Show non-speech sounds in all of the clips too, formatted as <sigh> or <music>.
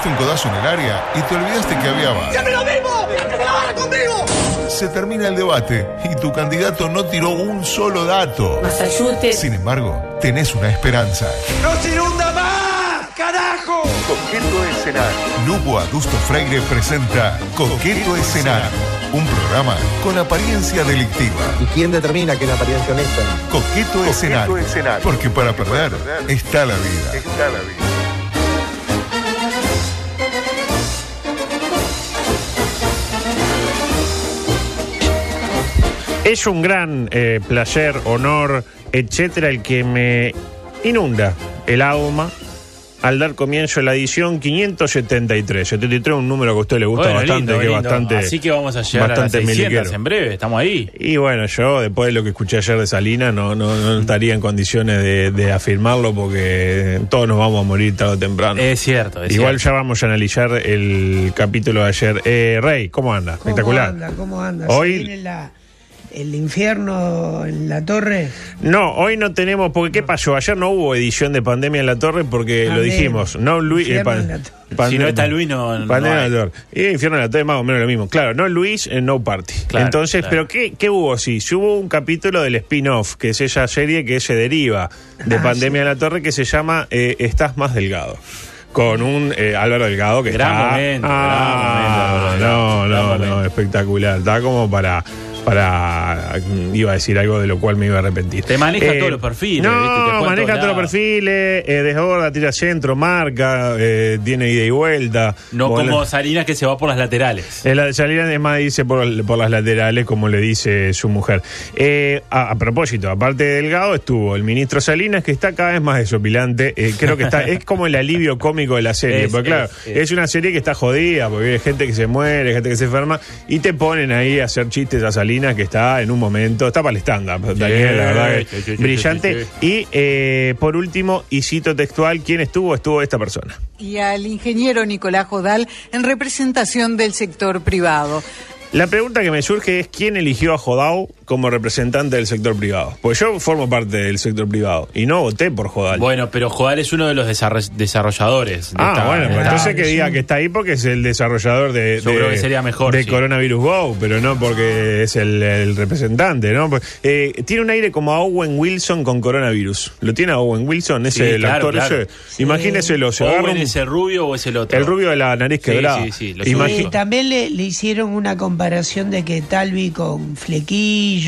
pegaste un codazo en el área y te olvidaste que había VAR. ¡Siempre lo mismo! ¡Ahora conmigo! Se termina el debate y tu candidato no tiró un solo dato. Masayute. Sin embargo, tenés una esperanza. ¡No se inunda más! ¡Carajo! Coqueto Escenario. Lupo Adusto Freire presenta Coqueto Escenario. Un programa con apariencia delictiva. ¿Y quién determina que es la apariencia honesta? Coqueto, escenario. Porque para perder está la vida. Está la vida. Es un gran eh, placer, honor, etcétera, el que me inunda el alma al dar comienzo a la edición 573. 73 un número que a usted le gusta Bueno, bastante, lindo, que es lindo. bastante. Así que vamos a llegar a las bastante 600 miliquero. en breve, estamos ahí. Y bueno, yo después de lo que escuché ayer de Salina no, no, no estaría en condiciones de, de afirmarlo porque todos nos vamos a morir tarde o temprano. Es cierto, es Igual cierto. ya vamos a analizar el capítulo de ayer. Eh, Rey, ¿cómo anda? ¿Cómo Espectacular. anda? ¿Cómo anda? Hoy- ¿Se viene la- el infierno en la torre? No, hoy no tenemos, porque ¿qué pasó? Ayer no hubo edición de Pandemia en la Torre porque lo Pandemia. dijimos. No, Luis. eh, pan- Si no está Luis, no- no Pandemia en la. Torre. Y Infierno en la Torre, más o menos lo mismo. Claro, no Luis, eh, no party. Claro, Entonces, claro. ¿pero qué, qué hubo? Sí, sí hubo un capítulo del spin-off, que es esa serie que se deriva de Ah, Pandemia en la Torre, que se llama eh, Estás más delgado. Con un eh, Álvaro Delgado que Gran está... momento, Ah, gran momento, no, gran no, momento. no, espectacular. Está como para... Para. Iba a decir algo de lo cual me iba a arrepentir. Te maneja todos los perfiles, No, ¿viste? Te maneja todos los perfiles. Eh, desborda, tira centro, marca, eh, tiene ida y vuelta. No Bola- como Salinas que se va por las laterales. Eh, La salida de más dice por, por las laterales, como le dice su mujer. Eh, a, a propósito, aparte de Delgado, estuvo el ministro Salinas, que está cada vez más desopilante. Eh, creo que está, <laughs> es como el alivio cómico de la serie. Es, porque claro, es, es, es. una serie que está jodida, porque hay gente que se muere, gente que se enferma, y te ponen ahí a hacer chistes a Salinas, que está en un momento, está para el stand-up, Daniel, la verdad que brillante. Y eh, por último, y cito textual, ¿quién estuvo? Estuvo esta persona. y al ingeniero Nicolás Jodal en representación del sector privado. La pregunta que me surge es quién eligió a Jodao como representante del sector privado. Pues yo formo parte del sector privado y no voté por Jodal. Bueno, pero Jodal es uno de los desarro- desarrolladores. de ah, esta- bueno, de pues esta- entonces que diga que está ahí porque es el desarrollador de, Yo de- creo que sería mejor, de sí. Coronavirus Go, pero no porque es el, el representante, ¿no? Pues, eh, tiene un aire como a Owen Wilson con coronavirus. ¿Lo tiene a Owen Wilson? Ese Sí, el claro, actor claro. ese. Se agarra Owen un- ese rubio o es el otro. el rubio de la nariz Sí, quebrada. sí, sí, lo. Y también le, le hicieron una comparación de que Talvi con flequillo.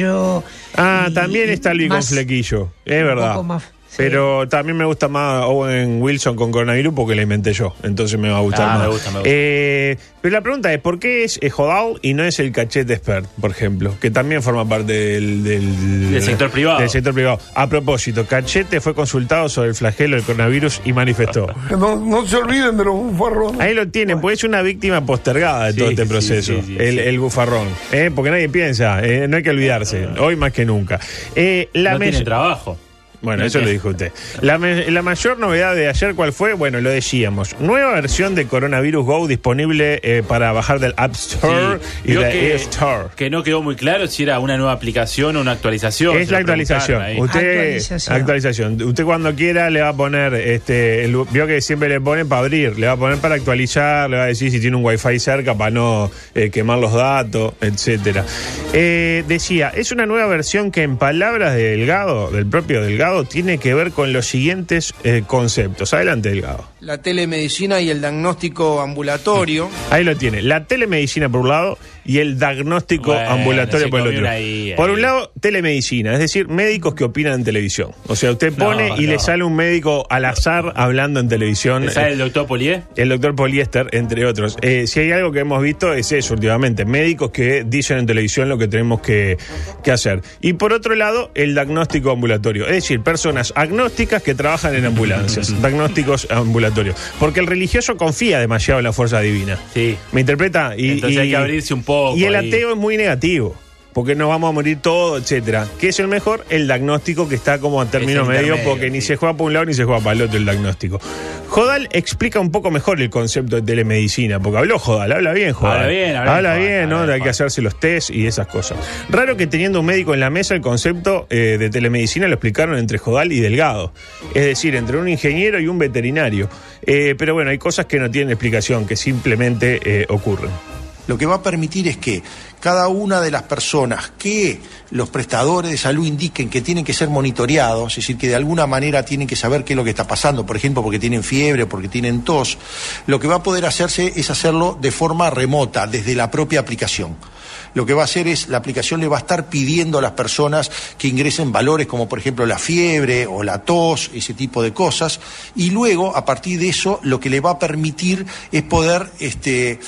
Ah, y- también está Luis con flequillo, es un verdad. poco más, sí. Pero también me gusta más Owen Wilson con coronavirus porque la inventé yo, entonces me va a gustar Ah, más. me gusta, me gusta. Eh, pero la pregunta es, ¿por qué es Jodao y no es el cachete expert, por ejemplo? Que también forma parte del... Del, Del sector privado. Del sector privado. A propósito, Cachete fue consultado sobre el flagelo del coronavirus y manifestó. <laughs> No, no se olviden de los bufarrones. Ahí lo tienen, pues es una víctima postergada de Sí, todo este proceso, sí, sí, el, sí. el bufarrón. ¿eh? Porque nadie piensa, ¿eh? no hay que olvidarse, hoy más que nunca. Eh, la no tiene trabajo. Bueno, No eso lo dijo usted. La, me- la mayor novedad de ayer, ¿cuál fue? Bueno, lo decíamos. Nueva versión de Coronavirus Go disponible eh, para bajar del App Store Sí. y Vio de que, Store. que no quedó muy claro si era una nueva aplicación o una actualización. Es se la lo preguntaron actualización. ahí. Usted, Actualización. actualización. Usted cuando quiera le va a poner, este, el- vio que siempre le ponen para abrir, le va a poner para actualizar, le va a decir si tiene un wifi cerca para no eh, quemar los datos, etcétera. Eh, decía, es una nueva versión que en palabras de Delgado, del propio Delgado, tiene que ver con los siguientes eh, conceptos. Adelante, Delgado. La telemedicina y el diagnóstico ambulatorio. Ahí lo tiene. La telemedicina por un lado y el diagnóstico Bueno, ambulatorio por el otro. ahí, por ahí. un lado, telemedicina, es decir, médicos que opinan en televisión. O sea, usted No, pone y no. le sale un médico al azar hablando en televisión. ¿Te sabe el doctor Polié? El doctor Poliéster, entre otros. Eh, si hay algo que hemos visto es eso últimamente, médicos que dicen en televisión lo que tenemos que, que hacer. Y por otro lado, el diagnóstico ambulatorio, es decir, personas agnósticas que trabajan en ambulancias, <laughs> diagnósticos ambulatorios. Porque el religioso confía demasiado en la fuerza divina. Sí. ¿Me interpreta? Y, Entonces hay que abrirse un poco Y el ahí. ateo es muy negativo. Porque nos vamos a morir todos, etcétera. ¿Qué es el mejor? El diagnóstico que está como a término medio, porque ni sí. se juega para un lado ni se juega para el otro el diagnóstico. Jodal explica un poco mejor el concepto de telemedicina, porque habló Jodal, habla bien Jodal. Habla bien, habla habla bien, ¿no? habla Hay bien, que hacerse los test y esas cosas. Raro que teniendo un médico en la mesa el concepto eh, de telemedicina lo explicaron entre Jodal y Delgado. Es decir, entre un ingeniero y un veterinario. Eh, pero bueno, hay cosas que no tienen explicación, que simplemente eh, ocurren. Lo que va a permitir es que cada una de las personas que los prestadores de salud indiquen que tienen que ser monitoreados, es decir, que de alguna manera tienen que saber qué es lo que está pasando, por ejemplo, porque tienen fiebre, porque tienen tos, lo que va a poder hacerse es hacerlo de forma remota, desde la propia aplicación. Lo que va a hacer es, la aplicación le va a estar pidiendo a las personas que ingresen valores como por ejemplo la fiebre o la tos, ese tipo de cosas, y luego a partir de eso lo que le va a permitir es poder este,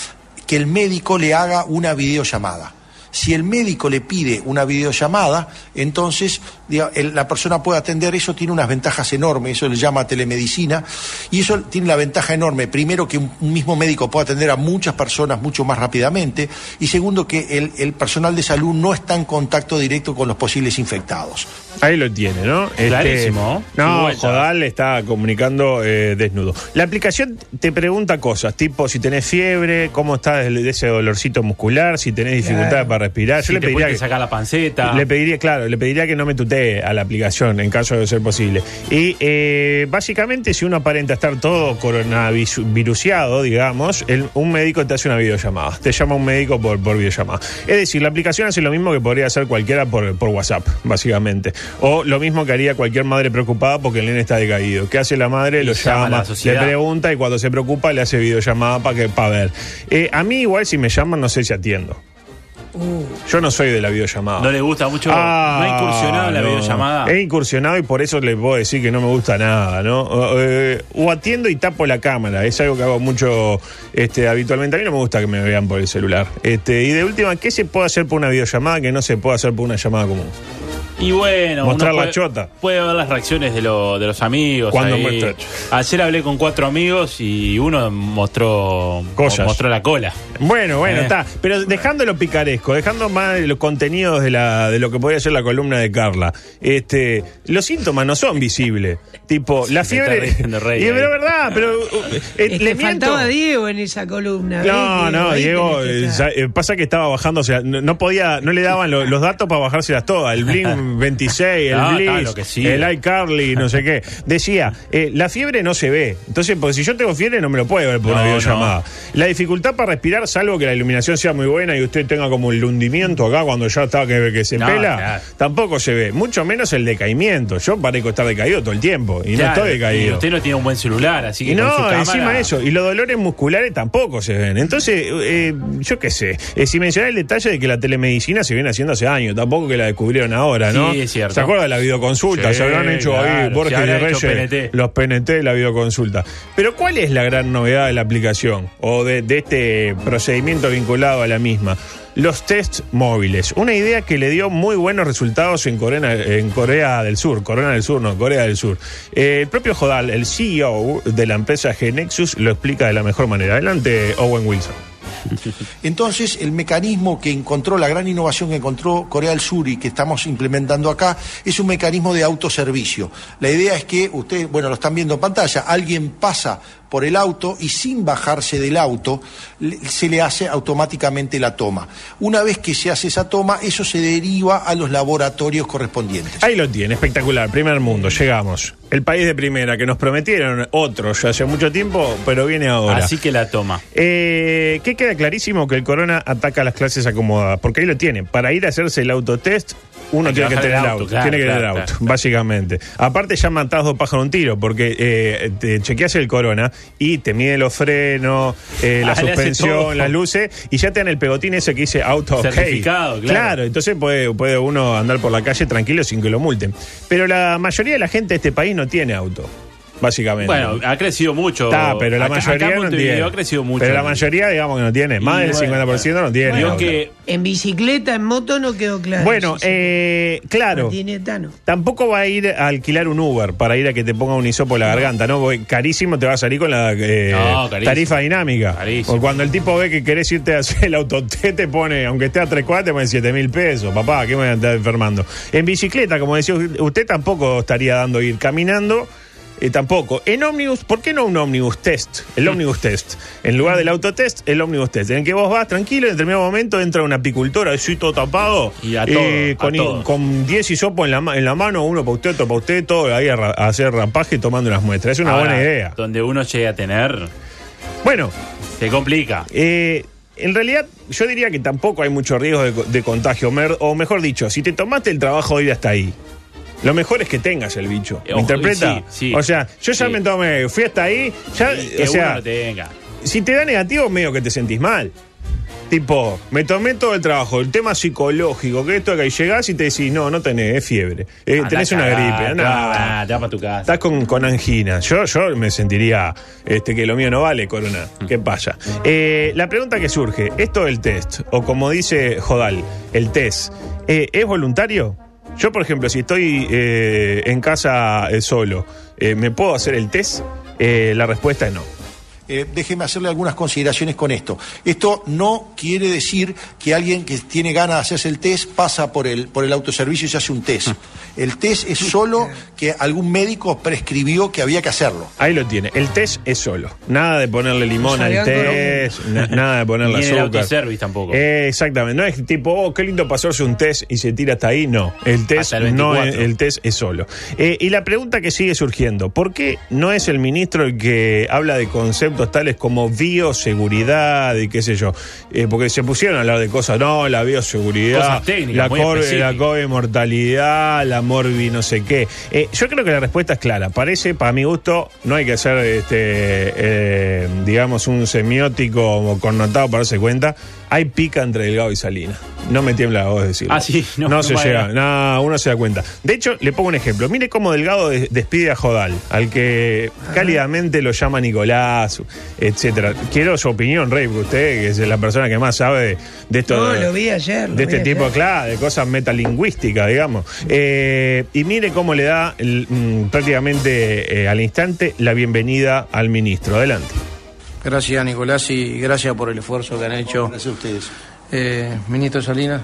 que el médico le haga una videollamada. Si el médico le pide una videollamada, entonces la persona puede atender, eso tiene unas ventajas enormes, eso le llama telemedicina, y eso tiene la ventaja enorme, primero que un, un mismo médico puede atender a muchas personas mucho más rápidamente, y segundo que el, el personal de salud no está en contacto directo con los posibles infectados. Ahí lo tiene, ¿no? Este, Clarísimo. Sin no. Jodal está comunicando eh, desnudo. La aplicación te pregunta cosas, tipo si tenés fiebre, cómo está de de ese dolorcito muscular, si tenés dificultades Claro. para respirar. Yo Si le te pediría pudiste que, sacar la panceta. le pediría, claro, le pediría que no me tutee a la aplicación en caso de ser posible. Y eh, básicamente, si uno aparenta estar todo coronaviruseado, digamos, el- un médico te hace una videollamada. Te llama un médico por, por videollamada. Es decir, la aplicación hace lo mismo que podría hacer cualquiera por, por WhatsApp, básicamente. O lo mismo que haría cualquier madre preocupada porque el nene está decaído. ¿Qué hace la madre? Y Lo llama le pregunta y cuando se preocupa le hace videollamada para que para ver. Eh, a mí igual si me llaman no sé si atiendo. Yo no soy de la videollamada. No le gusta mucho. Ah, no ha incursionado en la no. videollamada. He incursionado y por eso le puedo decir que no me gusta nada, ¿no? O, eh, o atiendo y tapo la cámara. Es algo que hago mucho este, habitualmente. A mí no me gusta que me vean por el celular. Este, y de última, ¿qué se puede hacer por una videollamada que no se puede hacer por una llamada común? Y bueno, Mostrar uno la puede, chota. Puede ver las reacciones de, lo- de los amigos. Cuando ahí. Ayer hablé con cuatro amigos y uno mostró Cosas. mostró la cola. Bueno, bueno, Eh. está. Pero dejando lo picaresco, dejando más los contenidos de, la, de lo que podría ser la columna de Carla, este, los síntomas no son visibles. Tipo, la te está fiebre. Rey, y eh. es verdad, pero. uh, eh, Es le que miento. faltaba Diego en esa columna. No, no, Diego, eh, eh, pasa que estaba bajándose, no, no podía, no le daban lo- los datos para bajárselas todas, el Blink 26, el No, lo que sí. el iCarly, no sé qué. Decía, eh, la fiebre no se ve, entonces, porque si yo tengo fiebre no me lo puede ver por una No, videollamada. La dificultad para respirar, salvo que la iluminación sea muy buena y usted tenga como el hundimiento acá cuando ya está que, que se No, pela, claro. tampoco se ve, mucho menos el decaimiento. Yo parezco estar decaído todo el tiempo y no Claro, estoy decaído. Y usted no tiene un buen celular, así que Y con su no, cámara- encima eso. Y los dolores musculares tampoco se ven. Entonces, eh, yo qué sé. Eh, si mencionar el detalle de que la telemedicina se viene haciendo hace años, tampoco que la descubrieron ahora, ¿no? Sí, es cierto. ¿Se acuerda de la videoconsulta? Sí, se habrán hecho ahí Borges y Reyes, PNT. los PNT de la videoconsulta. Pero ¿cuál es la gran novedad de la aplicación o de, de este procedimiento vinculado a la misma? Los test móviles. Una idea que le dio muy buenos resultados en Corea, en Corea del Sur. Corea del Sur, no, Corea del Sur. Eh, el propio Jodal, el CEO de la empresa Genexus, lo explica de la mejor manera. Adelante, Owen Wilson. Entonces, el mecanismo que encontró, la gran innovación que encontró Corea del Sur y que estamos implementando acá, es un mecanismo de autoservicio. La idea es que ustedes, bueno, lo están viendo en pantalla, alguien pasa por el auto y sin bajarse del auto se le hace automáticamente la toma. Una vez que se hace esa toma, eso se deriva a los laboratorios correspondientes. Ahí lo tiene, espectacular. Primer mundo, llegamos. El país de primera que nos prometieron otros ya hace mucho tiempo, pero viene ahora. Así que la toma. Eh, que queda clarísimo que el corona ataca a las clases acomodadas, porque ahí lo tiene. Para ir a hacerse el autotest, uno que tiene que tener el auto, auto, claro, tiene que tener claro, auto, claro, claro. básicamente. Aparte ya matás dos pájaros de un tiro, porque eh, te chequeas el corona y te mide los frenos, eh, la Ah, suspensión, las luces, y ya te dan el pegotín ese que dice auto. Certificado, claro. entonces puede, puede uno andar por la calle tranquilo sin que lo multen. Pero la mayoría de la gente de este país no tiene auto. Básicamente. Bueno, ha crecido mucho. Está, pero la Acá- mayoría no tiene. ha crecido mucho. Pero la mayoría, digamos que no tiene. Más Y del bueno, 50% no tiene. Que En bicicleta, en moto no quedó claro. Bueno, Sí, sí. eh, claro. Tampoco va a ir a alquilar un Uber para ir a que te ponga un hisopo en la garganta, ¿no? Porque carísimo te va a salir con la eh, No, tarifa dinámica. Carísimo. O cuando el tipo ve que querés irte a hacer el autoté, te pone, aunque esté a tres cuadras, te pone 7 mil pesos. Papá, ¿qué me voy a andar enfermando? En bicicleta, como decía usted, usted tampoco estaría dando ir caminando. Eh, tampoco. En ómnibus, ¿por qué no un ómnibus test? El ómnibus test. En lugar del autotest, el ómnibus test. En el que vos vas tranquilo, en determinado momento entra un apicultor, así todo tapado. Y a eh, todo, a con, todo. con 10 hisopos en la, en la mano, uno para usted, otro para usted, todo ahí a, ra- a hacer rapaje tomando unas muestras. Es una ahora, buena idea. Donde uno llegue a tener, Bueno, se complica. eh, en realidad yo diría que tampoco hay mucho riesgo de, co- de contagio. O mejor dicho, si te tomaste el trabajo de ir hasta ahí, lo mejor es que tengas el bicho. ¿Me Ojo, interpreta? sí, sí. o sea, yo ya Sí. me tomé, fui hasta ahí, ya, Que o sea, uno lo tenga. si te da negativo, medio que te sentís mal. Tipo, me tomé todo el trabajo, el tema psicológico, que esto que ahí llegás y te decís, no, no tenés, es fiebre. Eh, Andá tenés una gripe. te vas- te vas para tu casa. Estás con, con angina. Yo, yo me sentiría este, que lo mío no vale, Corona. ¿Qué pasa? Eh, la pregunta que surge, ¿esto del test? O como dice Jodal, el test, eh, ¿es voluntario? Yo, por ejemplo, si estoy eh, en casa eh, solo, eh, ¿me puedo hacer el test? La respuesta es no. Eh, déjeme hacerle algunas consideraciones con esto. Esto no quiere decir que alguien que tiene ganas de hacerse el test pasa por el, por el autoservicio y se hace un test. El test es solo <laughs> que algún médico prescribió que había que hacerlo. Ahí lo tiene. El test es solo. Nada de ponerle limón No al test, na- <laughs> nada de ponerle Ni en el azúcar. autoservice tampoco. Eh, exactamente. No es tipo, oh, qué lindo pasarse un test y se tira hasta ahí. No. El test, el no 24. es, el test es solo. Eh, y la pregunta que sigue surgiendo: ¿por qué no es el ministro el que habla de conceptos tales como bioseguridad y qué sé yo? Eh, porque se pusieron a hablar de cosas, no, la bioseguridad, técnicas, la, cor- la. COVID mortalidad, la morbi no sé qué. Eh, yo creo que la respuesta es clara. Parece, para mi gusto, no hay que hacer, este, eh, digamos, un semiótico connotado para darse cuenta. Hay pica entre Delgado y Salina. No me tiembla la voz decirlo. Ah, sí, <laughs> no, no, no se llega. No, uno se da cuenta. De hecho, le pongo un ejemplo. Mire cómo Delgado des- despide a Jodal, al que cálidamente lo llama Nicolás, etcétera. Quiero su opinión, Rey, porque usted que es la persona que más sabe de, de esto. No, de- lo vi ayer. lo de vi este tipo, claro, de cosas metalingüísticas, digamos. Eh, y mire cómo le da el, mm, prácticamente eh, al instante la bienvenida al ministro. Adelante. Gracias, Nicolás, y gracias por el esfuerzo que han hecho. Gracias a ustedes. Eh, Ministro Salinas.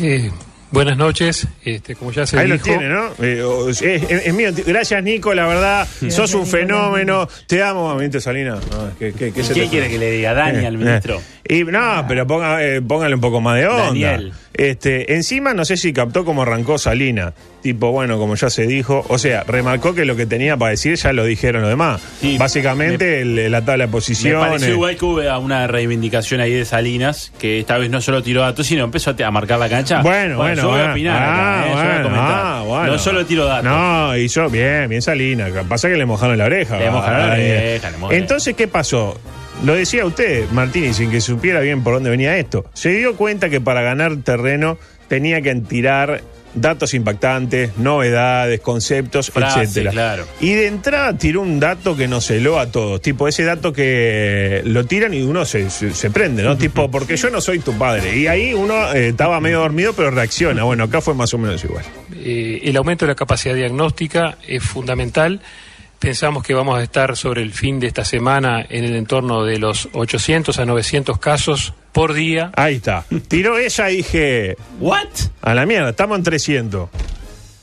Eh, buenas noches, este, como ya se Ahí lo tiene, ¿no? Eh, es, es- es mío. Gracias, Nico, la verdad. sos un Nico. fenómeno. Te amo, ministro Salinas. No, ¿qué, qué- qué se ¿Qué te- quiere que le diga Dani Eh, al ministro? Y no, pero ponga, eh, póngale un poco más de onda. Daniel. Este, encima no sé si captó cómo arrancó Salina. Tipo, bueno, como ya se dijo. O sea, remarcó que lo que tenía para decir ya lo dijeron los demás. Sí, Básicamente el- la tabla de Me posiciones. pareció igual que hubo una reivindicación ahí de Salinas, que esta vez no solo tiró datos, sino empezó a a marcar la cancha. Bueno, bueno, yo voy a bueno. opinar Ah, acá, eh, yo voy a bueno, comentar. ah, bueno. No solo tiro datos. No, hizo bien, bien Salina. Lo que Pasa que le mojaron la oreja. Le mojaron la oreja, le mojaron. Entonces, ¿qué pasó? Lo decía usted, Martínez, sin que supiera bien por dónde venía esto. Se dio cuenta que para ganar terreno tenía que tirar datos impactantes, novedades, conceptos, Frases, etcétera. claro. Y de entrada tiró un dato que nos heló a todos. Tipo, ese dato que lo tiran y uno se, se- se prende, ¿no? tipo, porque yo no soy tu padre. Y ahí uno eh, estaba medio dormido, pero reacciona. Bueno, acá fue más o menos igual. Eh, el aumento de la capacidad diagnóstica es fundamental. Pensamos que vamos a estar sobre el fin de esta semana en el entorno de los 800 a 900 casos por día. Ahí está. Tiró ella y dije, ¿What? a la mierda, estamos en 300.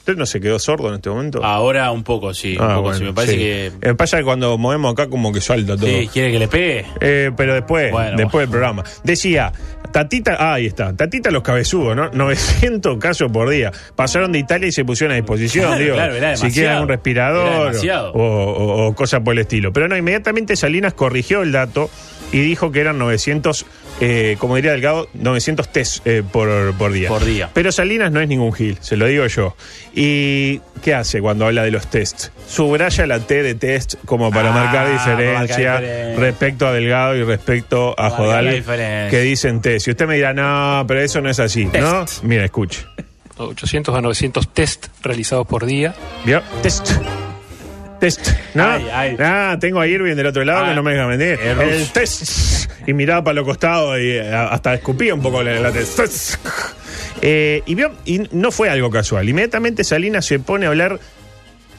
¿Usted no se quedó sordo en este momento? Ahora un poco, sí. un Ah, poco, bueno, sí. Me parece sí. que. Eh, pasa que cuando movemos acá como que salta todo. Sí, quiere que le pegue. Eh, pero después, Bueno. después del programa. Decía, Tatita, ah, ahí está, Tatita los cabezudos, ¿no? 900 <laughs> casos por día. Pasaron de Italia y se pusieron a disposición, Claro, digo. claro, si quieren un respirador o, o, o cosa por el estilo. Pero no, inmediatamente Salinas corrigió el dato y dijo que eran 900, eh, como diría Delgado, 900 test eh, por, por día. Por día. Pero Salinas no es ningún gil, se lo digo yo. ¿Y qué hace cuando habla de los tests? Subraya la T de test como para Ah, marcar diferencia respecto a Delgado y respecto a Marcar Jodal diferencia. que dicen test. Y usted me dirá, no, pero eso no es así, ¿no? Mira, escuche. 800 a 900 test realizados por día. ¿Vio? Test. Test. ¿No? Ay, ay. Ah, tengo a Irving del otro lado Ah, que no me deja mentir. el test. Y miraba para los costados y eh, hasta escupía un poco la, la test. Test. Eh, y, vio- y no fue algo casual. Inmediatamente Salinas se pone a hablar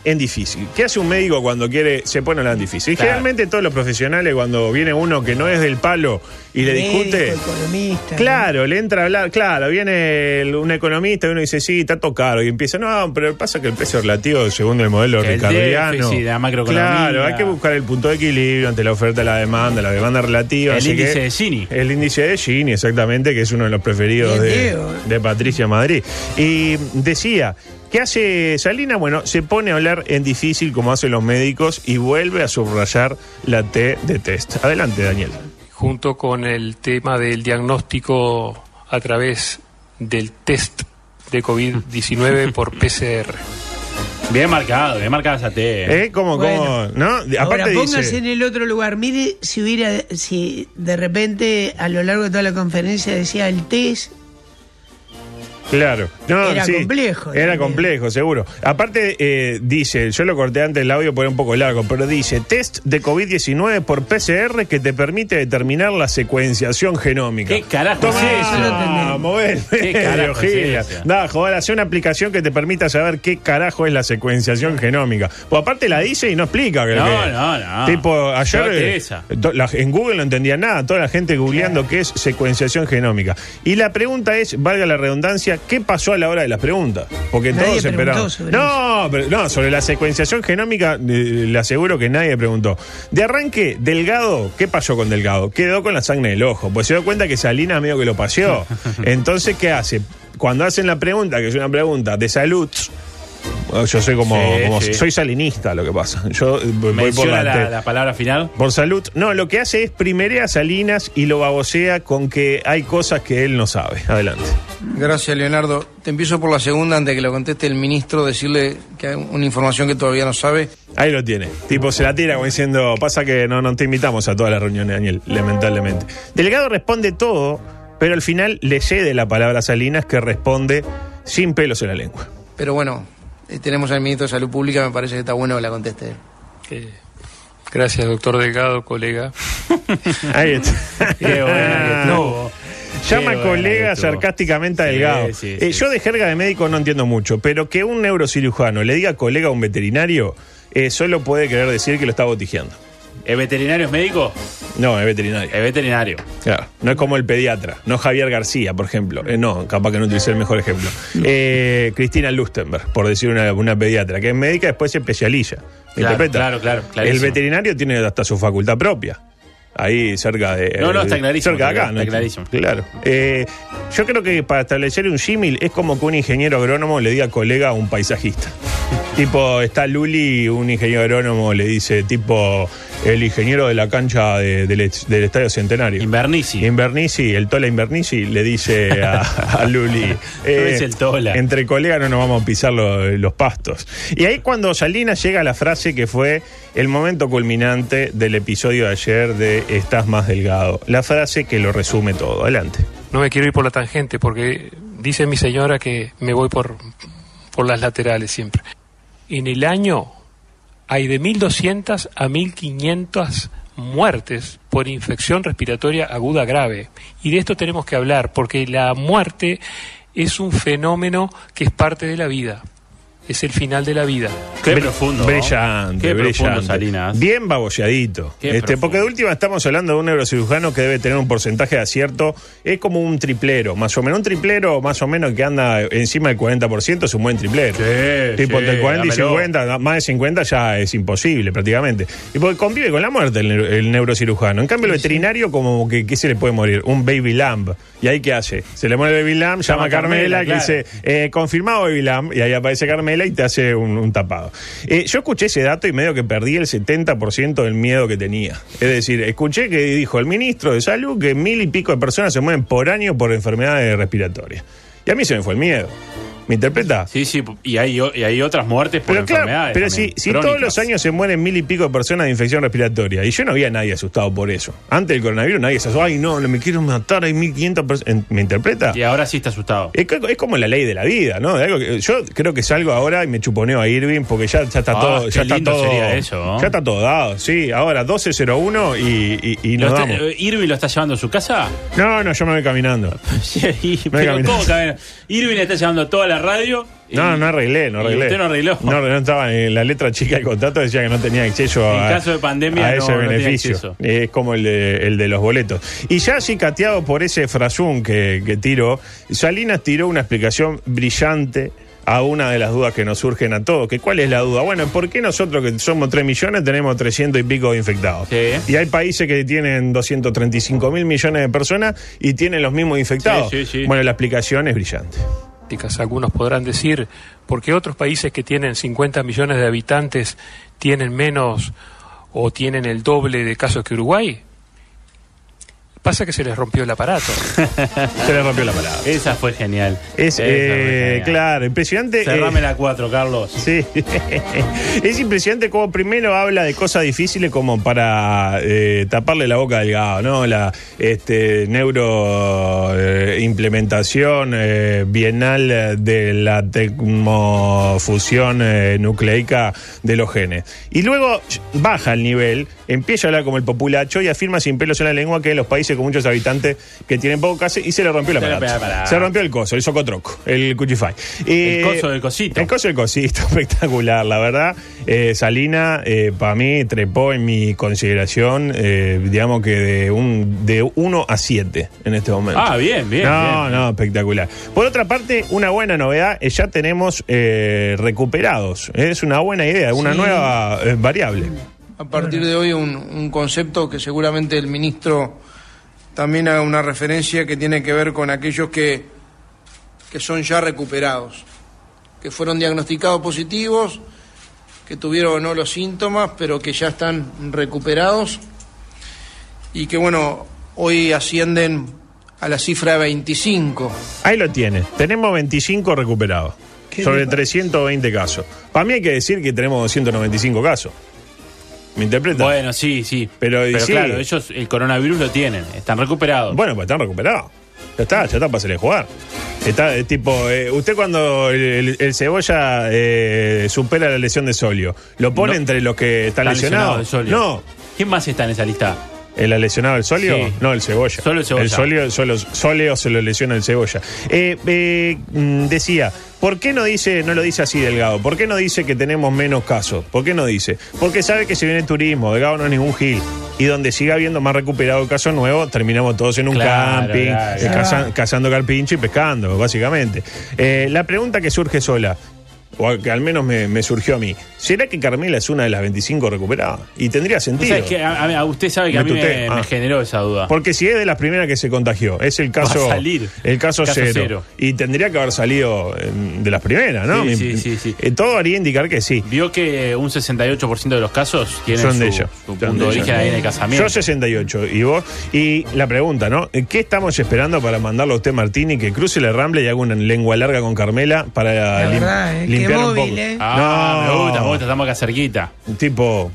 en difícil. ¿Qué hace un médico cuando quiere, se pone a hablar en difícil? Y Claro. generalmente todos los profesionales, cuando viene uno que no es del palo y le discute. economista. Claro, le entra a hablar, claro, viene el- un economista y uno dice, sí, está todo caro. Y empieza, no, pero pasa que el precio relativo, según el modelo Que el ricardiano. déficit, la macroeconomía. Claro, hay que buscar el punto de equilibrio entre la oferta y la demanda, la demanda relativa. El índice que- de Gini. El índice de Gini, exactamente, que es uno de los preferidos de Patricia Madrid. Y decía, ¿qué hace Salinas? Bueno, se pone a hablar en difícil como hacen los médicos y vuelve a subrayar la T de test. Adelante, Daniel. junto con el tema del diagnóstico a través del test de COVID-19 <laughs> por PCR. Bien marcado, bien marcada esa T. ¿Eh? ¿Cómo, Bueno. cómo? ¿No? Ahora Aparte póngase dice... en el otro lugar. Mire si hubiera, si de repente a lo largo de toda la conferencia decía el test. Claro. No, Era sí, complejo Era también. complejo, seguro. Aparte, eh, dice, yo lo corté antes el audio por un poco largo, pero dice, test de COVID-19 por PCR que te permite determinar la secuenciación genómica. ¿Qué carajo es eso? No lo entendí. Vamos, ven, ¿Qué carajo es eso? Da, joder, hace una aplicación que te permita saber qué carajo es la secuenciación genómica. Pues aparte la dice y no explica. No, que- no, no. Tipo, ayer eh, la- en Google no entendía nada, toda la gente googleando qué es secuenciación genómica. Y la pregunta es, valga la redundancia, ¿qué pasó a la hora de las preguntas? Porque Nadie todos esperaban. sobre No, pero, no, sobre la secuenciación genómica eh, le aseguro que nadie preguntó. De arranque, Delgado, ¿qué pasó con Delgado? Quedó con la sangre del ojo, pues se dio cuenta que Salinas medio que lo paseó. <laughs> Entonces, ¿qué hace? Cuando hacen la pregunta, que es una pregunta de salud, yo soy como, Sí, como- sí. soy salinista lo que pasa. Yo eh, voy por la, la, la palabra final. por salud. No, lo que hace es primerea a Salinas y lo babosea con que hay cosas que él no sabe. Adelante. Gracias, Leonardo. Te empiezo por la segunda, antes de que lo conteste el ministro, decirle que hay una información que todavía no sabe. Ahí lo tiene. Tipo, se la tira como diciendo, pasa que no, no te invitamos a todas las reuniones, Daniel, lamentablemente. Delegado responde todo, pero al final le cede la palabra a Salinas que responde sin pelos en la lengua. Pero bueno, tenemos al ministro de Salud Pública, me parece que está bueno que la conteste. Eh, gracias, doctor Delgado, colega. <laughs> Ahí está. <laughs> Qué buena que estuvo. Llama Qué colega sarcásticamente a Sí, Delgado. sí, Eh, sí, yo de jerga de médico no entiendo mucho, pero que un neurocirujano le diga colega a un veterinario, eh, solo puede querer decir que lo está botijeando. ¿El veterinario es médico? No, es veterinario. Es veterinario. Claro, no es como el pediatra, no Javier García, por ejemplo. Eh, no, capaz que no utilicé el mejor ejemplo. Eh, Cristina Lustenberg, por decir una, una pediatra, que es médica, después se especializa. ¿Me Claro, interpreta? claro, claro, El veterinario tiene hasta su facultad propia. Ahí cerca de. No, no, está clarísimo, Cerca de acá, está ¿no? clarísimo. Claro. Eh, yo creo que para establecer un símil es como que un ingeniero agrónomo le diga colega a un paisajista. <laughs> tipo, está Luli, un ingeniero agrónomo le dice, tipo, el ingeniero de la cancha de- del, Estadio Centenario. Invernici. Invernici, el Tola Invernici, le dice a, a Luli. <laughs> eh, es el Tola. Entre colegas no nos vamos a pisar lo- los pastos. Y ahí cuando Salinas llega a la frase que fue el momento culminante del episodio de ayer de Estás más delgado. La frase que lo resume todo. Adelante. No me quiero ir por la tangente porque dice mi señora que me voy por, por las laterales siempre. En el año hay de 1.200 a 1.500 muertes por infección respiratoria aguda grave. Y de esto tenemos que hablar porque la muerte es un fenómeno que es parte de la vida. Es el final de la vida. Qué profundo. Brillante, Qué brillante. profundo, Salinas. Bien baboseadito. Este, profundo. porque de última estamos hablando de un neurocirujano que debe tener un porcentaje de acierto. Es como un triplero, más o menos. Un triplero, más o menos, que anda encima del 40%, es un buen triplero. Sí, tipo, sí, entre 40 y dámelo. 50, más de 50 ya es imposible prácticamente. Y porque convive con la muerte el, neuro- el neurocirujano. En cambio, el veterinario, como que ¿qué se le puede morir? Un baby lamb. ¿Y ahí qué hace? Se le muere el baby lamb, llama a Carmela, Carmela, que claro. dice, eh, confirmado baby lamb, y ahí aparece Carmela y te hace un, tapado. Eh, yo escuché ese dato y medio que perdí el 70% del miedo que tenía. Es decir, escuché que dijo el ministro de Salud que mil y pico de personas se mueren por año por enfermedades respiratorias. Y a mí se me fue el miedo. ¿Me interpreta? Sí, sí, y hay, y hay otras muertes por Pero claro, enfermedades. pero también, si, si todos los años se mueren mil y pico de personas de infección respiratoria, y yo no había nadie asustado por eso. Antes del coronavirus nadie se asustó, ay no, me quiero matar, hay 1500 personas. ¿Me interpreta? Y ahora sí está asustado. Es, es como la ley de la vida, ¿no? De algo que- yo creo que salgo ahora y me chuponeo a Irving porque ya, ya está Ah, todo. Ya está todo sería eso, ¿no? Ya está todo dado, sí. Ahora 12.01 y, y, y ¿Lo nos vamos. eh, ¿Irving lo está llevando a su casa? No, no, yo me voy caminando. <laughs> Sí, pero caminando. ¿cómo camina? Irving le está llevando toda la radio. No, no arreglé, no arreglé. usted no arregló. No, no estaba en la letra chica del contrato, decía que no tenía acceso En a, caso de pandemia a ese no beneficio. es como el de, el de los boletos. Y ya así cateado por ese frasún que, que tiró, Salinas tiró una explicación brillante a una de las dudas que nos surgen a todos. Que ¿Cuál es la duda? Bueno, ¿por qué nosotros que somos 3 millones tenemos 300 y pico de infectados? Y hay países que tienen 235 mil millones de personas y tienen los mismos infectados. Sí, sí, sí. Bueno, la explicación es brillante. Algunos podrán decir, porque otros países que tienen 50 millones de habitantes tienen menos o tienen el doble de casos que Uruguay. Pasa que se les rompió el aparato. <laughs> Se le rompió la palabra. Esa fue genial. Es, Esa eh, fue genial. claro, impresionante. Cerrame eh, la 4, Carlos. Sí, <laughs> es impresionante como primero habla de cosas difíciles como para eh, taparle la boca al gado, ¿no? La este, neuro eh, eh, bienal de la tecmofusión eh, nucleica de los genes. Y luego baja el nivel, empieza a hablar como el populacho y afirma sin pelos en la lengua que los países con muchos habitantes que tienen poco caso y se le rompió la palabra. Se rompió el coso, el socotroco, el cuchify. Eh, El coso del cosito. El coso del cosito, <laughs> espectacular, la verdad. Eh, Salina, para mí, trepó en mi consideración, eh, digamos que de un de 1 a 7 en este momento. Ah, bien, bien, No, bien. no, espectacular. Por otra parte, una buena novedad, ya tenemos eh, recuperados. Es una buena idea, una Sí. nueva eh, variable. A partir de hoy un, un concepto que seguramente el ministro también haga una referencia que tiene que ver con aquellos que, que son ya recuperados, que fueron diagnosticados positivos, que tuvieron o no los síntomas, pero que ya están recuperados y que bueno, hoy ascienden a la cifra de 25. Ahí lo tiene. Tenemos 25 recuperados. ¿Qué Sobre le pa- 320 casos. Para mí hay que decir que tenemos 295 casos. ¿Me interpreta? Bueno, sí, sí. Pero, sí. claro, ellos el coronavirus lo tienen, están recuperados. Bueno, pues están recuperados. Ya está, ya está para hacerle jugar. Está eh, tipo, eh, usted cuando el, el- el cebolla eh, supera la lesión de Solio, ¿lo pone No. entre los que están Está lesionados? lesionado Solio. No. ¿Quién más está en esa lista? ¿El lesionado el Solio? Sí. No, el Cebolla. Solo el Cebolla. Solio, solo, Solio se lo lesiona el Cebolla. Eh, eh, mm, decía, ¿por qué no dice, no lo dice así Delgado? ¿Por qué no dice que tenemos menos casos? ¿Por qué no dice? Porque sabe que se viene turismo, Delgado no es ningún gil. Y donde siga habiendo más recuperado casos nuevos, terminamos todos en un Claro, camping, claro. eh, caza- cazando carpincho y pescando, básicamente. La pregunta que surge sola, o que al menos me, me surgió a mí, ¿será que Carmela es una de las 25 recuperadas? Y tendría sentido. que a, a- a usted sabe que a Me mí me, Ah. generó esa duda. Porque si es de las primeras que se contagió, es el caso. Va a salir. El caso, Caso cero. cero. Y tendría que haber salido eh, de las primeras, ¿no? Sí, Mi- sí, sí, sí. eh, todo haría indicar que sí. Vio que un 68% de los casos tienen Son su, de ellos. su Son punto de de origen ellos. ahí en el casamiento. Yo 68 y vos. Y la pregunta, ¿no? ¿Qué estamos esperando para mandarlo a usted, Martini, que cruce la rambla y haga una lengua larga con Carmela para La lim- verdad, eh, limpiar un móvil, poco? eh. Ah, No. me gusta, me gusta, estamos acá cerquita. Tipo.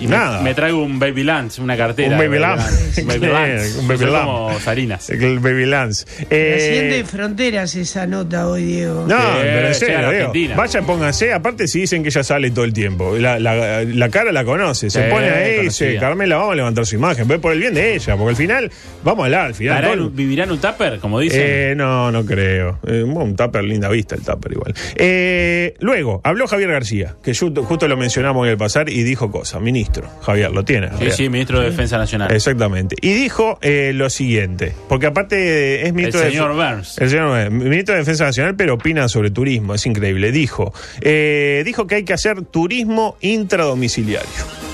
Y me- nada. Me, traigo un Baby Lance, una cartera. Un Baby. Lance. Un Baby <laughs> Lance. un Baby Lamb. como Salinas. El Baby Lance. La Eh, siguiente fronteras esa nota hoy, Diego. No, Sí, pero en serio, la digo, Argentina. vaya, póngase. Aparte, si dicen que ella sale todo el tiempo, la, la- la cara la conoce. Se pone ahí y dice. Carmela, vamos a levantar su imagen. Ve por el bien de ella, porque al final, vamos a hablar. Al final, ¿Hará todo- un- ¿Vivirá en un tupper, como dicen? Eh, no, no creo. Eh, bueno, un tupper, linda vista el tupper igual. Eh, luego, habló Javier García, que justo, justo lo mencionamos en el pasar y dijo cosas. Ministro, Javier, lo tiene. sí, Javier. sí, ministro de Defensa Nacional. Exactamente. Y dijo eh, lo siguiente, porque aparte es ministro El de señor Burns. el señor Burns, ministro de Defensa Nacional, pero opina sobre turismo, es increíble. Dijo, eh, dijo que hay que hacer turismo intradomiciliario.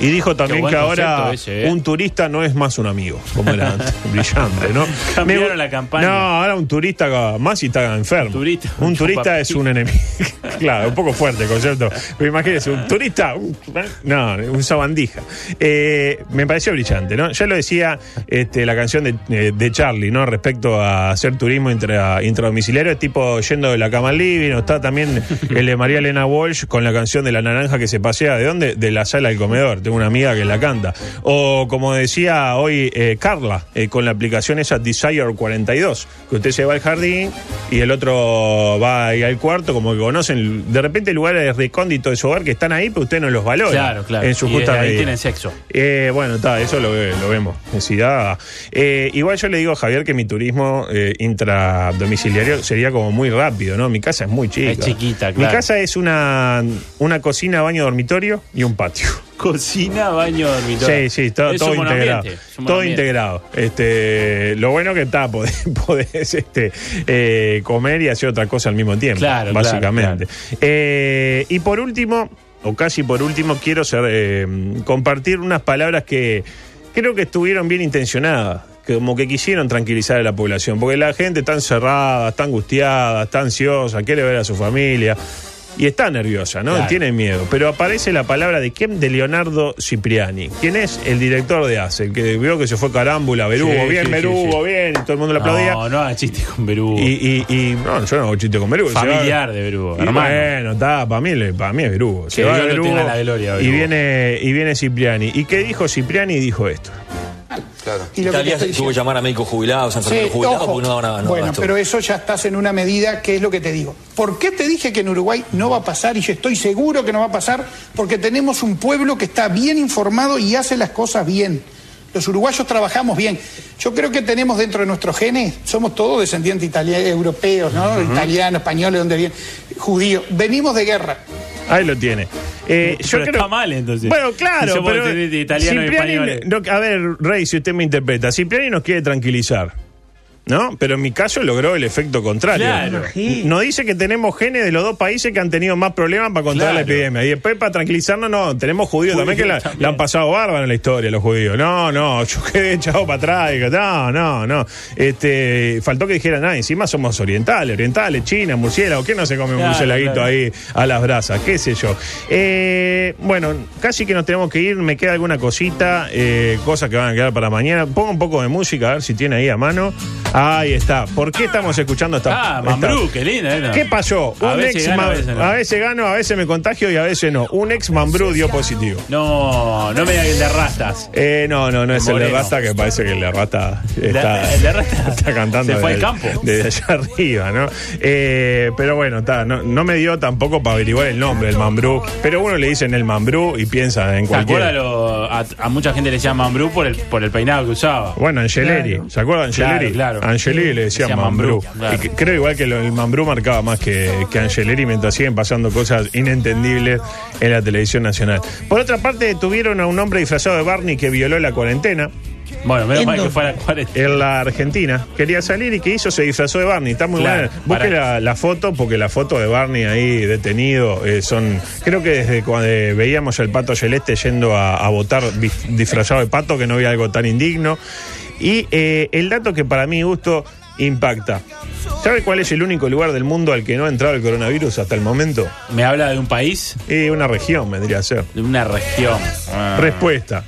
Y dijo también que ahora ese, ¿eh? un turista no es más un amigo, como era <laughs> antes. Brillante, ¿no? Cambiaron Me- la campaña. No, ahora un turista más y está enfermo. Turista, un turista es un enemigo. <laughs> claro, un poco fuerte el concepto. Pero imagínese, un turista, un- no, un sabandija. Eh, me pareció brillante, ¿no? Ya lo decía este, la canción de, eh, de Charlie, ¿no? Respecto a hacer turismo intra, intradomiciliario, es tipo yendo de la cama al living, o está también el de María Elena Walsh con la canción de la naranja que se pasea, ¿de dónde? De la sala del comedor. Tengo una amiga que la canta. O como decía hoy eh, Carla, eh, con la aplicación esa Desire 42, que usted se va al jardín y el otro va ahí al cuarto, como que conocen de repente lugares recónditos de su hogar que están ahí, pero usted no los valora. Claro, claro. En su Y justa ahí medida. tienen sexo. Eh, bueno, está, eso lo, lo vemos. Necesidad. Eh, igual yo le digo a Javier que mi turismo intradomiciliario sería como muy rápido, ¿no? Mi casa es muy chica. Es chiquita, Mi claro. casa es una, una cocina, baño, dormitorio y un patio. <laughs> Cocina, baño, dormitorio. Sí, sí, todo, Es todo integrado. Todo integrado. Este, lo bueno que está, <laughs> podés, podés, este, eh, comer y hacer otra cosa al mismo tiempo. Claro, claro, básicamente. Eh, y por último, o casi por último, quiero ser, eh, compartir unas palabras que creo que estuvieron bien intencionadas. Como que quisieron tranquilizar a la población, porque la gente está encerrada, está angustiada, está ansiosa, quiere ver a su familia. Y está nerviosa, ¿no? Claro. Tiene miedo. Pero aparece la palabra de quién? De Leonardo Cipriani. ¿Quién es? El director de ACE, el que vio que se fue carámbula, Berugo, Sí, bien, sí, Berugo, sí, bien, y todo el mundo le aplaudía. No, no chiste con Berugo. Y, y, y- no, yo no hago chiste con Berugo. se Familiar va- de Berugo, Y hermano. Bueno, está, para mí, le- para mí es Berugo. Dios lo tenga en la gloria, y Berugo. viene, y viene Cipriani. ¿Y qué dijo Cipriani? Dijo esto. Y lo que te Italia estoy tuvo que llamar a médicos jubilados, a Sí, enfermeros jubilados, ojo. porque no daban no bueno, pero eso ya estás en una medida que es lo que te digo. ¿Por qué te dije que en Uruguay no va a pasar y yo estoy seguro que no va a pasar? Porque tenemos un pueblo que está bien informado y hace las cosas bien. Los uruguayos trabajamos bien. Yo creo que tenemos dentro de nuestros genes, somos todos descendientes italianos, europeos, ¿no? Italianos, españoles, donde vienen, judíos. Venimos de guerra. Ahí lo tiene. Eh, yo Pero creo- está mal, entonces. Bueno, Si claro, pero italianos y no, a ver, Rey, si usted me interpreta, Cipriani nos quiere tranquilizar. ¿No? Pero en mi caso logró el efecto contrario. Claro. Nos dice que tenemos genes de los dos países que han tenido más problemas para controlar la epidemia. Y después, para tranquilizarnos, no, tenemos judíos también que la, también. la han pasado bárbaro en la historia, los judíos. No, no, yo <laughs> quedé echado para atrás. digo, no, no, no. Este, faltó que dijeran, ah, encima somos orientales, orientales, China, murciélago. ¿Qué no se come un Claro, murcielaguito claro. ahí a las brasas? ¿Qué sé yo? Eh, bueno, casi que nos tenemos que ir. Me queda alguna cosita, eh, cosas que van a quedar para mañana. Pongo un poco de música, a ver si tiene ahí a mano. Ahí está. ¿Por qué estamos escuchando esta Ah, esta- Mambrú, qué linda. era. ¿Qué pasó? A Un veces ex gana, ma- a veces no. a veces gano, a veces me contagio y a veces no. Un ex Mambrú dio positivo. No, no me diga que el de rastas. Eh, no, no, no es el de. Rasta, que parece que el de Rasta está, el de Rasta <laughs> está cantando se fue al campo. desde allá arriba, ¿no? Eh, pero bueno, está, no, no me dio tampoco para averiguar el nombre, el Mambrú. Pero uno le dicen el Mambrú y piensa en ¿Se acuerda? cualquier. lo- a, a mucha gente le decían Mambrú por el, por el peinado que usaba. Bueno, Angeleri, Claro. ¿se acuerdan de Angeleri? Claro, claro. Angeleri le decían Decía Mambrú. Claro. Y que- creo igual que lo- el Mambrú marcaba más que, que Angeleri mientras siguen pasando cosas inentendibles en la televisión nacional. Por otra parte, tuvieron a un hombre disfrazado de Barney que violó la cuarentena. Bueno, menos ¿En mal que dónde? fue a la 40. En la Argentina. Quería salir y que hizo? Se disfrazó de Barney. Está muy Claro, buena. Busque la, la foto, porque la foto de Barney ahí detenido eh, son. Creo que desde cuando eh, veíamos al pato celeste yendo a, a votar dis- disfrazado de pato, que no había algo tan indigno. Y eh, el dato que para mi gusto impacta. ¿Sabe cuál es el único lugar del mundo al que no ha entrado el coronavirus hasta el momento? ¿Me habla de un país? Y una región, vendría a ser. De una región. Ah. Respuesta.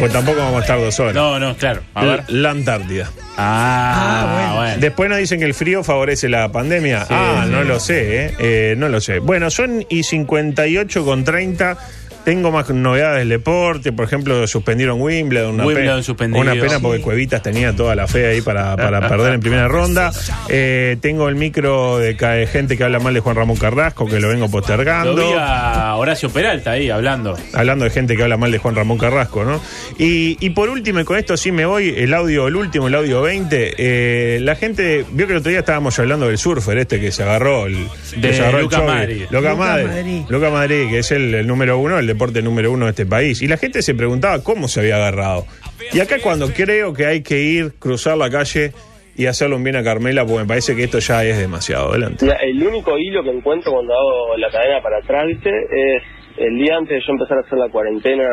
Pues tampoco vamos a estar dos horas. No, no, claro. A ver. La Antártida. Ah, bueno. Después nos dicen que el frío favorece la pandemia. Sí, ah, sí. no lo sé, ¿eh? Eh, No lo sé. Bueno, son y 58 con 30. Tengo más novedades del deporte. Por ejemplo, suspendieron Wimbledon. Una Wimbledon pena, suspendido. Una pena porque Cuevitas tenía toda la fe ahí para, para perder en primera ronda. <laughs> Eh, tengo el micro de gente que habla mal de Juan Ramón Carrasco, que lo vengo Lo postergando. vi a Horacio Peralta ahí hablando. Hablando de gente que habla mal de Juan Ramón Carrasco, ¿no? Y, y por último, y con esto sí me voy, el audio, el último, el audio 20, eh, la gente, vio que el otro día estábamos hablando del surfer este que se agarró, el, De se agarró Luca. Madrid. Luca Madrid. Madrid. Luca Madrid, que es el, el número uno, el deporte número uno de este país. Y la gente se preguntaba cómo se había agarrado. Y acá cuando creo que hay que ir, cruzar la calle y hacerle un bien a Carmela, porque me parece que esto ya es demasiado. Adelante. La- el único hilo que encuentro cuando hago la cadena para trance es el día antes de yo empezar a hacer la cuarentena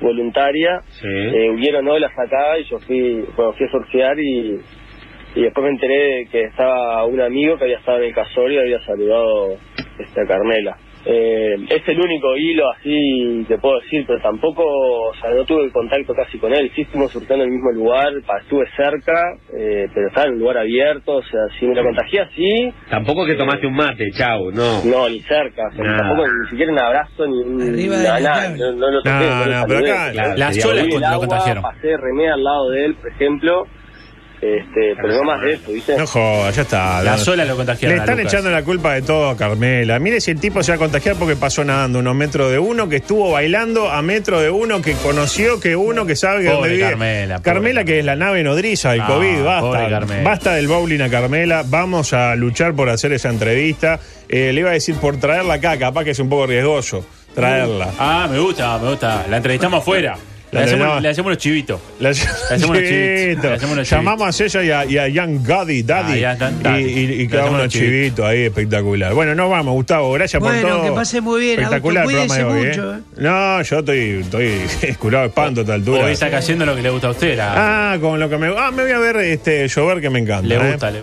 voluntaria, eh, huyeron olas acá y yo fui, bueno, fui a surfear y, y después me enteré de que estaba un amigo que había estado en el casorio y había saludado este, a Carmela. Eh, es el único hilo así que puedo decir, pero tampoco, o sea, no tuve contacto casi con él. Sí estuvimos surfeando en el mismo lugar, estuve cerca, eh, pero estaba en un lugar abierto, o sea, si me lo contagié así, Tampoco que tomaste un mate, chau, no. no, ni cerca, o sea, tampoco ni siquiera un abrazo, ni un, nada, no, no lo toqué, No, no, no, pero acá- Claro, Las olas lo contagiaron. pasé remé al lado de él, por ejemplo, este, pero no más de eso, ¿viste? No jodas, ya está. Las No. olas lo contagiaron Le a están Lucas. echando la culpa de todo a Carmela. Mire si el tipo se va a contagiar porque pasó nadando unos metros de uno, que estuvo bailando a metros de uno, que conoció que uno que sabe que dónde vive. Carmela, pobre Carmela, que es la nave nodriza del Ah, COVID, basta. Basta del bowling a Carmela. Vamos a luchar por hacer esa entrevista. Eh, le iba a decir por traerla acá, capaz que es un poco riesgoso traerla. Ah, me gusta, me gusta. La entrevistamos afuera. La Le hacemos, le hacemos los chivitos. La- hacemos unos chivitos. Chivito. Le Llamamos a ella y a, y a Young Goddy, Daddy. Ah, ya Daddy. y, y, y Le quedamos unos chivitos. chivitos ahí, espectacular. Bueno, nos vamos, Gustavo. Gracias por Bueno, todo. que pase muy bien, Espectacular el Augusto. programa de hoy. Cuídese ¿eh? mucho, ¿eh? No, yo estoy, estoy <laughs> curado de espanto a esta altura. Hoy está cayendo lo que le gusta a usted. la- Ah, con lo que me. Ah, me voy a ver este llover que me encanta. le ¿eh? gusta, le